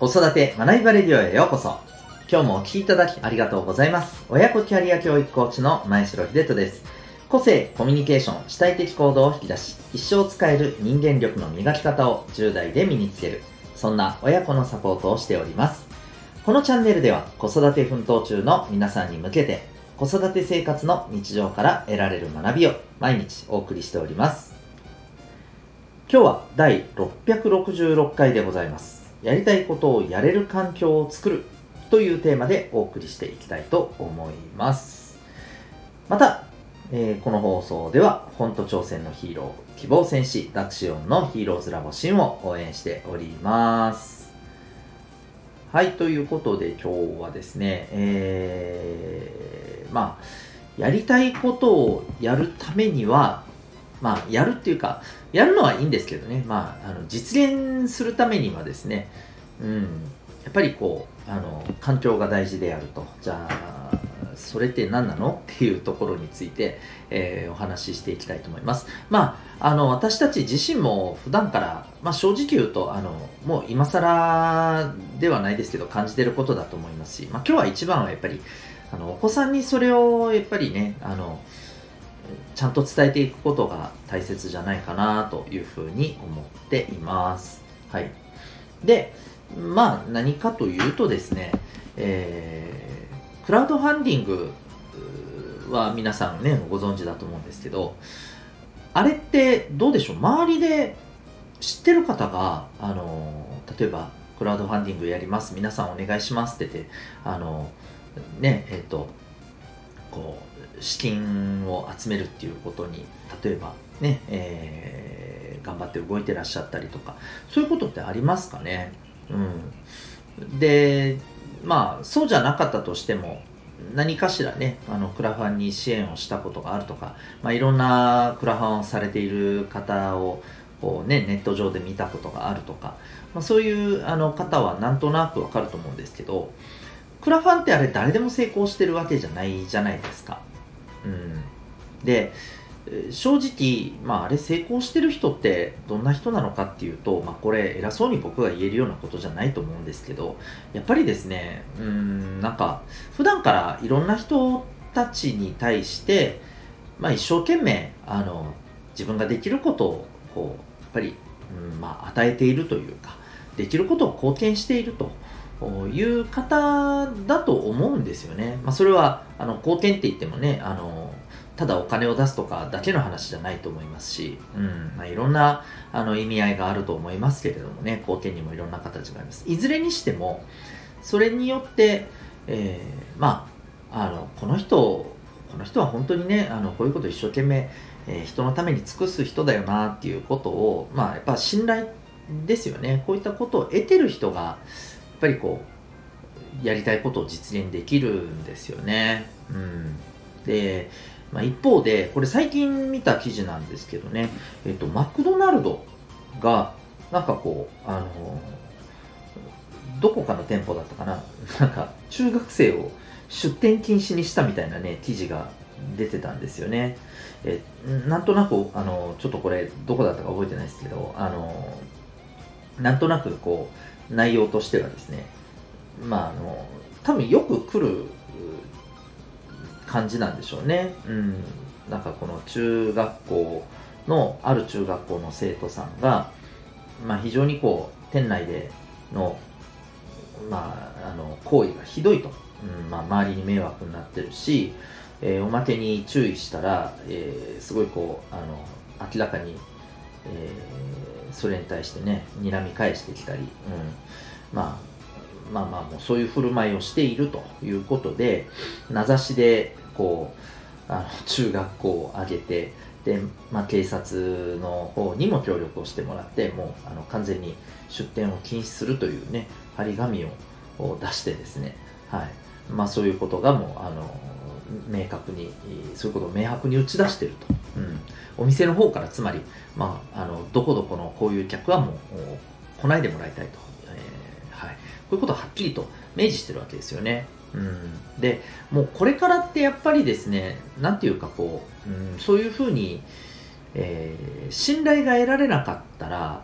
子育て学びバレディオへようこそ。今日もお聴きいただきありがとうございます。親子キャリア教育コーチの前城秀人です。個性、コミュニケーション、主体的行動を引き出し、一生使える人間力の磨き方を10代で身につける。そんな親子のサポートをしております。このチャンネルでは子育て奮闘中の皆さんに向けて、子育て生活の日常から得られる学びを毎日お送りしております。今日は第666回でございます。やりたいことをやれる環境を作るというテーマでお送りしていきたいと思います。また、えーこの放送では、本当挑戦のヒーロー、希望戦士、ダクシオンのヒーローズラボシンを応援しております。はい、ということで今日はですね、えーまあ、やりたいことをやるためには、まあ、やるっていうか、やるのはいいんですけどね、まあ、あの実現するためにはですね、うん、やっぱりこう、あの、環境が大事であると。じゃあ、それって何なのっていうところについて、えーお話ししていきたいと思います。まあ、あの、私たち自身も普段から、まあ正直言うと、あの、もう今更ではないですけど、感じてることだと思いますし、まあ今日は一番はやっぱり、あの、お子さんにそれをやっぱりね、あの、ちゃんと伝えていくことが大切じゃないかなというふうに思っています。はい。で、まあ何かというとですね、えークラウドファンディングは皆さんね、ご存知だと思うんですけど、あれってどうでしょう？周りで知ってる方が、あの、例えばクラウドファンディングやります、皆さんお願いしますって言って、あの、ね、えっ、と、こう、資金を集めるっていうことに、例えばね、えー頑張って動いてらっしゃったりとか、そういうことってありますかね？うん。で、まあ、そうじゃなかったとしても、何かしらね、あの、クラファンに支援をしたことがあるとか、まあ、いろんなクラファンをされている方を、こうね、ネット上で見たことがあるとか、まあ、そういうあの方はなんとなくわかると思うんですけど、クラファンってあれ誰でも成功してるわけじゃないじゃないですか。で、正直、まあ、あれ成功してる人ってどんな人なのかっていうと、まあ、これ偉そうに僕が言えるようなことじゃないと思うんですけどやっぱりですねうんなんか普段からいろんな人たちに対して、まあ、一生懸命あの自分ができることをこうやっぱり、うんまあ、与えているというかできることを貢献していると。いう方だと思うんですよね。まあ、それはあの貢献って言ってもねあのただお金を出すとかだけの話じゃないと思いますし、うん。まあ、いろんなあの意味合いがあると思いますけれどもね貢献にもいろんな形があります。いずれにしてもそれによって、えーまああのこの人この人は本当にねあのこういうことを一生懸命、えー人のために尽くす人だよなっていうことをまあやっぱ信頼ですよね。こういったことを得てる人がやっぱりこうやりたいことを実現できるんですよね。うん、で、まあ、一方で、これ最近見た記事なんですけどね、えっと、マクドナルドが、なんかこう、あの、どこかの店舗だったかな、なんか中学生を出店禁止にしたみたいなね、記事が出てたんですよね。えなんとなく、あの、ちょっとこれ、どこだったか覚えてないですけど、あの、なんとなくこう、内容としてはですね、まあ、あの、多分よく来る感じなんでしょうね。うん。なんかこの中学校の、ある中学校の生徒さんが、まあ非常にこう、店内での、まあ、あの、行為がひどいと。うん、まあ周りに迷惑になってるし、えーおまけに注意したら、えーすごいこう、あの、明らかに、えーそれに対してね、睨み返してきたり、うん、まあ、まあまあもうそういう振る舞いをしているということで、名指しで、こう、あの中学校を挙げて、で、まあ警察の方にも協力をしてもらって、もうあの完全に出店を禁止するというね、張り紙をを出してですね、はい。まあそういうことがもう、あの、明確に、そういうことを明白に打ち出していると。うん。お店の方から、つまり、まあ、あの、どこどこのこういう客はもう、来ないでもらいたいと。えーはい。こういうことをはっきりと明示してるわけですよね。うん。で、もうこれからってやっぱりですね、なんていうかこう、うん、そういうふうに、えー信頼が得られなかったら、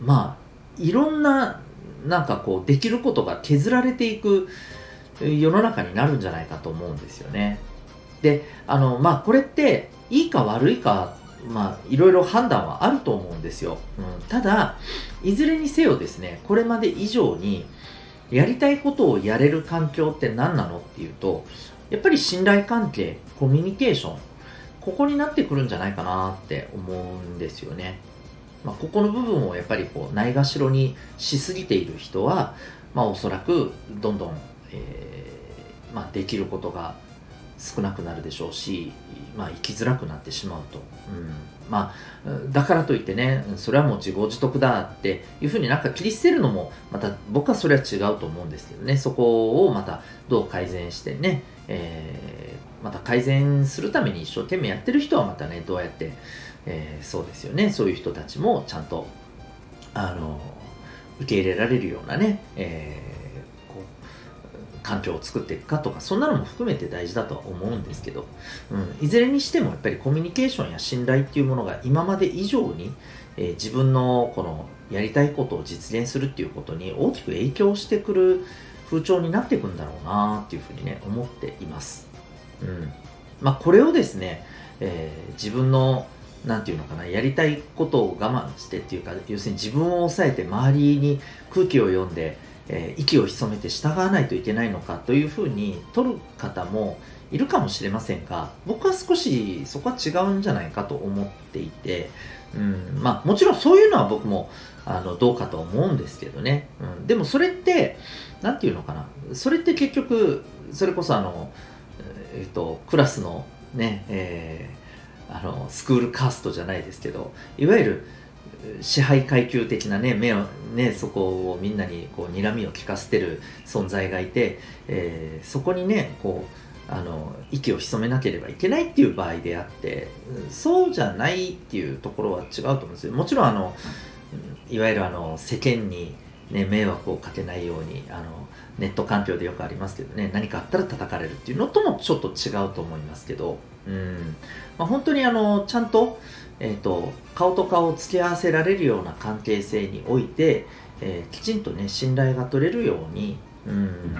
まあ、いろんななんかこうできることが削られていく世の中になるんじゃないかと思うんですよね。で、あの、まあ、これっていいか悪いか、まあ、いろいろ判断はあると思うんですよ。うん、ただ、いずれにせよですね、これまで以上にやりたいことをやれる環境って何なのっていうと、やっぱり信頼関係、コミュニケーション、ここになってくるんじゃないかなって思うんですよね。まあ、ここの部分をやっぱりこうないがしろにしすぎている人は、まあ、おそらくどんどん、えーまあ、できることが少なくなるでしょうし、まあ、生きづらくなってしまうと、うん。まあ、だからといってねそれはもう自業自得だっていうふうになんか切り捨てるのもまた僕はそれは違うと思うんですけどね。そこをまたどう改善してね、えー、また改善するために一生懸命やってる人はまたねどうやって、えー、そうですよね。そういう人たちもちゃんとあの受け入れられるようなね、えー環境を作っていくかとか、そんなのも含めて大事だとは思うんですけど、うん、いずれにしてもやっぱりコミュニケーションや信頼っていうものが今まで以上に、えー、自分のこのやりたいことを実現するっていうことに大きく影響してくる風潮になっていくんだろうなっていうふうにね、思っています。うん。まあ、これをですね、えー、自分のなんていうのかな、やりたいことを我慢してっていうか、要するに自分を抑えて周りに空気を読んで、えー、息を潜めて従わないといけないのかというふうに取る方もいるかもしれませんが僕は少しそこは違うんじゃないかと思っていて、うんまあ、もちろんそういうのは僕もあのどうかと思うんですけどね、うん、でもそれって何て言うのかな。それって結局それこそあの、えーと、クラスのね、えー、あのスクールカーストじゃないですけどいわゆる支配階級的なね目をねそこをみんなにこう睨みを利かせてる存在がいて、えー、そこにねこうあの息を潜めなければいけないっていう場合であってそうじゃないっていうところは違うと思うんですよ。もちろんあのいわゆるあの世間に、ね、迷惑をかけないようにあのネット環境でよくありますけどね何かあったら叩かれるっていうのともちょっと違うと思いますけど、うん。まあ、本当にあのちゃんとえーと、顔と顔を付け合わせられるような関係性において、えー、きちんとね信頼が取れるようにうん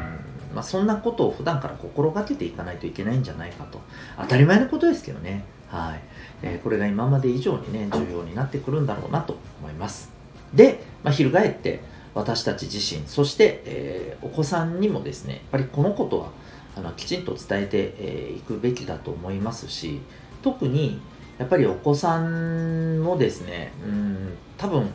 まあ、そんなことを普段から心がけていかないといけないんじゃないかと。当たり前のことですけどね。はい、えー、これが今まで以上にね重要になってくるんだろうなと思います。で、まあ、翻って私たち自身そして、えー、お子さんにもですねやっぱりこのことはあのきちんと伝えてい、えー、くべきだと思いますし特にやっぱりお子さんもですね、うん、多分、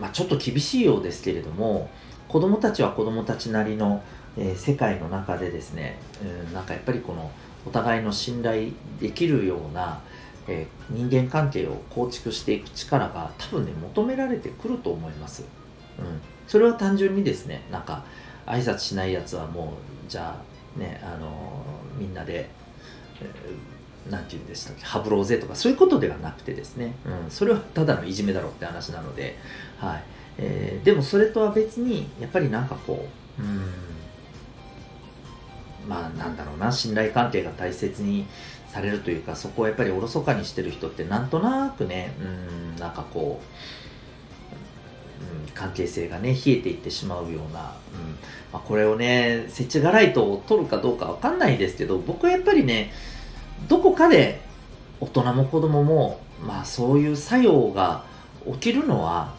まあ、ちょっと厳しいようですけれども、子供たちは子供たちなりの、えー、世界の中でですね、うん、なんかやっぱりこのお互いの信頼できるような、えー、人間関係を構築していく力が多分ね、求められてくると思います。うん。それは単純にですね、なんか挨拶しないやつはもう、じゃあね、あのー、みんなで、えーなんて言うんでしたっけ、ハブろうぜとか、そういうことではなくてですね、うん、それはただのいじめだろうって話なので、はい。えー、でもそれとは別に、やっぱりなんかこう、うん、まあなんだろうな、信頼関係が大切にされるというか、そこをやっぱりおろそかにしてる人ってなんとなくね、うん、なんかこう、うん、関係性がね、冷えていってしまうような、うんまあ、これをね、設置がライトを取るかどうかわかんないですけど、僕はやっぱりね、どこかで大人も子供も、まあそういう作用が起きるのは、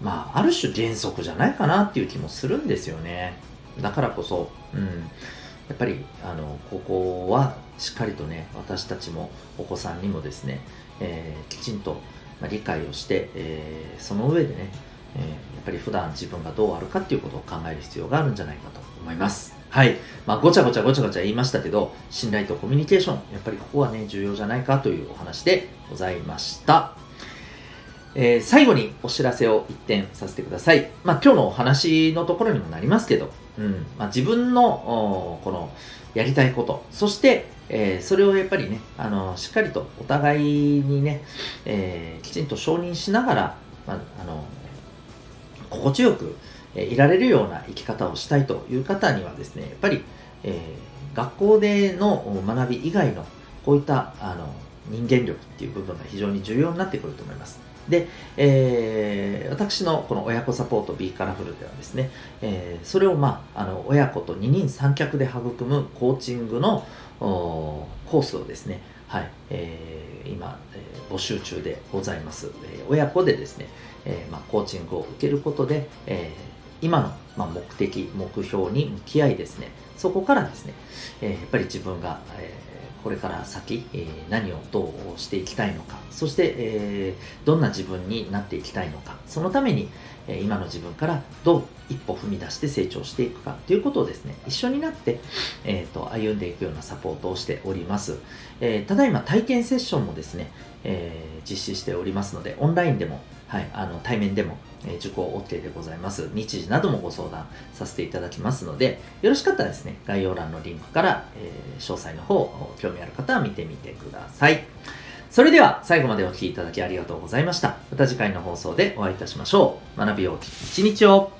まあある種原則じゃないかなっていう気もするんですよね。だからこそ、うん。やっぱり、あの、ここはしっかりとね、私たちもお子さんにもですね、えー、きちんと理解をして、えー、その上でね、えー、やっぱり普段自分がどうあるかっていうことを考える必要があるんじゃないかと思います。はい。まあ、ごちゃごちゃごちゃごちゃ言いましたけど、信頼とコミュニケーション、やっぱりここはね、重要じゃないかというお話でございました。えー、最後にお知らせを一点させてください。まあ、今日のお話のところにもなりますけど、うん、まあ、自分の、この、やりたいこと、そして、えー、それをやっぱりね、あの、しっかりとお互いにね、えー、きちんと承認しながら、まあ、あの、心地よく、いられるような生き方をしたいという方にはですね、やっぱり、えー、学校での学び以外のこういったあの人間力っていう部分が非常に重要になってくると思います。で、えー、私のこの親子サポート B カラフルではですね、えー、それを、まあ、あの親子と二人三脚で育むコーチングのコースをですね、はいえー、今、えー、募集中でございます。えー、親子でですね、えーまあ、コーチングを受けることで、えー、今の、まあ、目的、目標に向き合いですね、そこからですね、え、やっぱり自分が、えこれから先、え、何をどうしていきたいのか、そして、え、どんな自分になっていきたいのか、そのために、え、今の自分からどう一歩踏み出して成長していくか。ということをですね、一緒になって、えーと、歩んでいくようなサポートをしております。えー、ただいま体験セッションもですね、えー、実施しておりますので、オンラインでも、はい、あの対面でも、え、受講 OK でございます。日時などもご相談させていただきますので、よろしかったらですね、概要欄のリンクから、え、詳細の方、興味ある方は見てみてください。それでは最後までお聴きいただきありがとうございました。また次回の放送でお会いいたしましょう。学びよう一日を